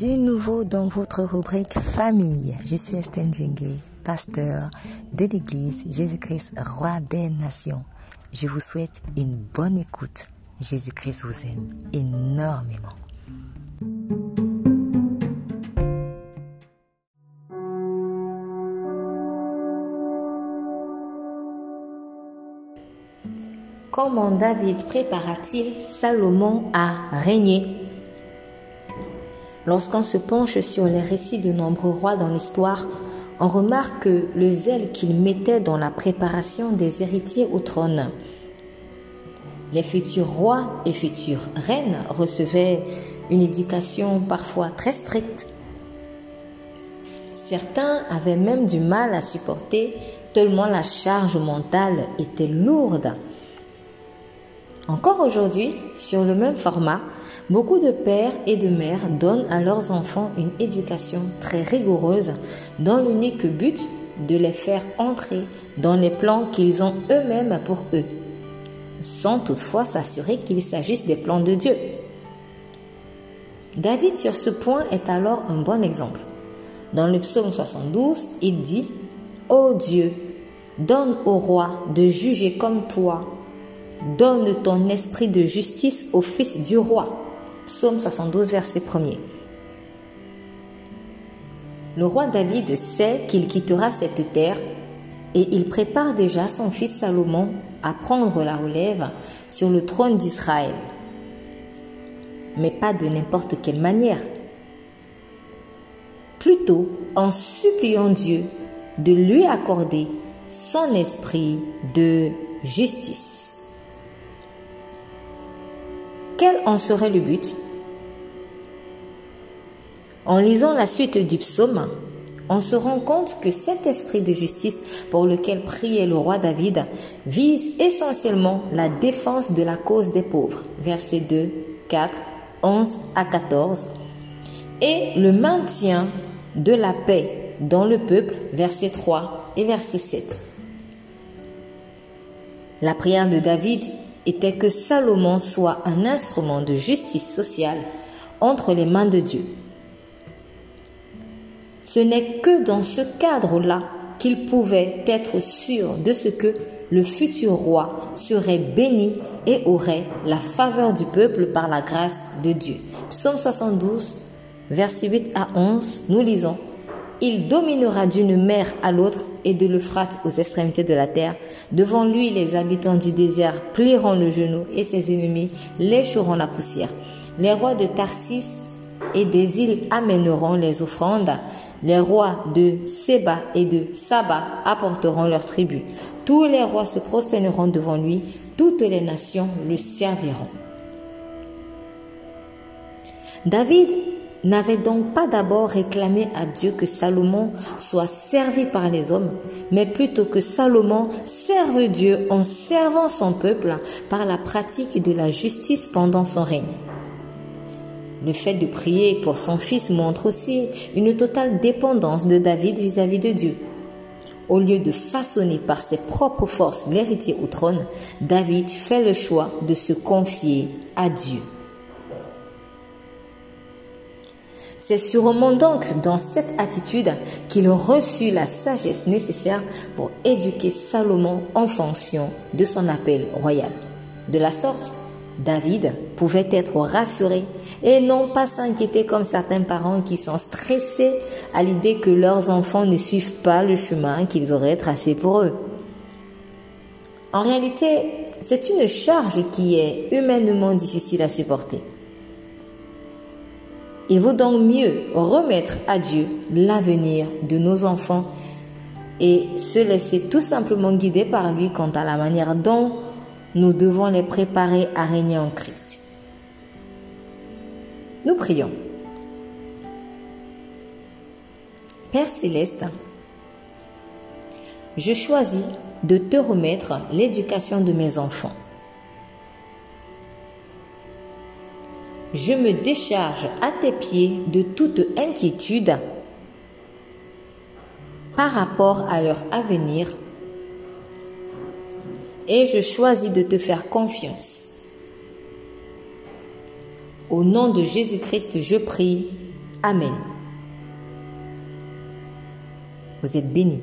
Du nouveau dans votre rubrique famille. Je suis Estelle Djengue, pasteur de l'église Jésus-Christ, roi des nations. Je vous souhaite une bonne écoute. Jésus-Christ vous aime énormément. Comment David prépara-t-il Salomon à régner? Lorsqu'on se penche sur les récits de nombreux rois dans l'histoire, on remarque que le zèle qu'ils mettaient dans la préparation des héritiers au trône. Les futurs rois et futures reines recevaient une éducation parfois très stricte. Certains avaient même du mal à supporter tellement la charge mentale était lourde. Encore aujourd'hui, sur le même format, beaucoup de pères et de mères donnent à leurs enfants une éducation très rigoureuse dans l'unique but de les faire entrer dans les plans qu'ils ont eux-mêmes pour eux, sans toutefois s'assurer qu'il s'agisse des plans de Dieu. David sur ce point est alors un bon exemple. Dans le psaume 72, il dit Ô Dieu, donne au roi de juger comme toi Donne ton esprit de justice au fils du roi. Psaume 72, verset 1er. Le roi David sait qu'il quittera cette terre et il prépare déjà son fils Salomon à prendre la relève sur le trône d'Israël. Mais pas de n'importe quelle manière. Plutôt en suppliant Dieu de lui accorder son esprit de justice. Quel en serait le but? En lisant la suite du psaume, on se rend compte que cet esprit de justice pour lequel priait le roi David vise essentiellement la défense de la cause des pauvres, versets 2, 4, 11 à 14, et le maintien de la paix dans le peuple, verset 3 et verset 7. La prière de David était que Salomon soit un instrument de justice sociale entre les mains de Dieu. Ce n'est que dans ce cadre-là qu'il pouvait être sûr de ce que le futur roi serait béni et aurait la faveur du peuple par la grâce de Dieu. Psaume 72, versets 8 à 11, nous lisons il dominera d'une mer à l'autre et de l'Euphrate aux extrémités de la terre. Devant lui, les habitants du désert plieront le genou et ses ennemis lécheront la poussière. Les rois de Tarsis et des îles amèneront les offrandes. Les rois de Séba et de Saba apporteront leurs tribus. Tous les rois se prosterneront devant lui. Toutes les nations le serviront. David n'avait donc pas d'abord réclamé à Dieu que Salomon soit servi par les hommes, mais plutôt que Salomon serve Dieu en servant son peuple par la pratique de la justice pendant son règne. Le fait de prier pour son fils montre aussi une totale dépendance de David vis-à-vis de Dieu. Au lieu de façonner par ses propres forces l'héritier au trône, David fait le choix de se confier à Dieu. C'est sûrement donc dans cette attitude qu'il reçut la sagesse nécessaire pour éduquer Salomon en fonction de son appel royal. De la sorte, David pouvait être rassuré et non pas s'inquiéter comme certains parents qui sont stressés à l'idée que leurs enfants ne suivent pas le chemin qu'ils auraient tracé pour eux. En réalité, c'est une charge qui est humainement difficile à supporter. Il vaut donc mieux remettre à Dieu l'avenir de nos enfants et se laisser tout simplement guider par lui quant à la manière dont nous devons les préparer à régner en Christ. Nous prions. Père céleste, je choisis de te remettre l'éducation de mes enfants. Je me décharge à tes pieds de toute inquiétude par rapport à leur avenir et je choisis de te faire confiance. Au nom de Jésus-Christ, je prie. Amen. Vous êtes bénis.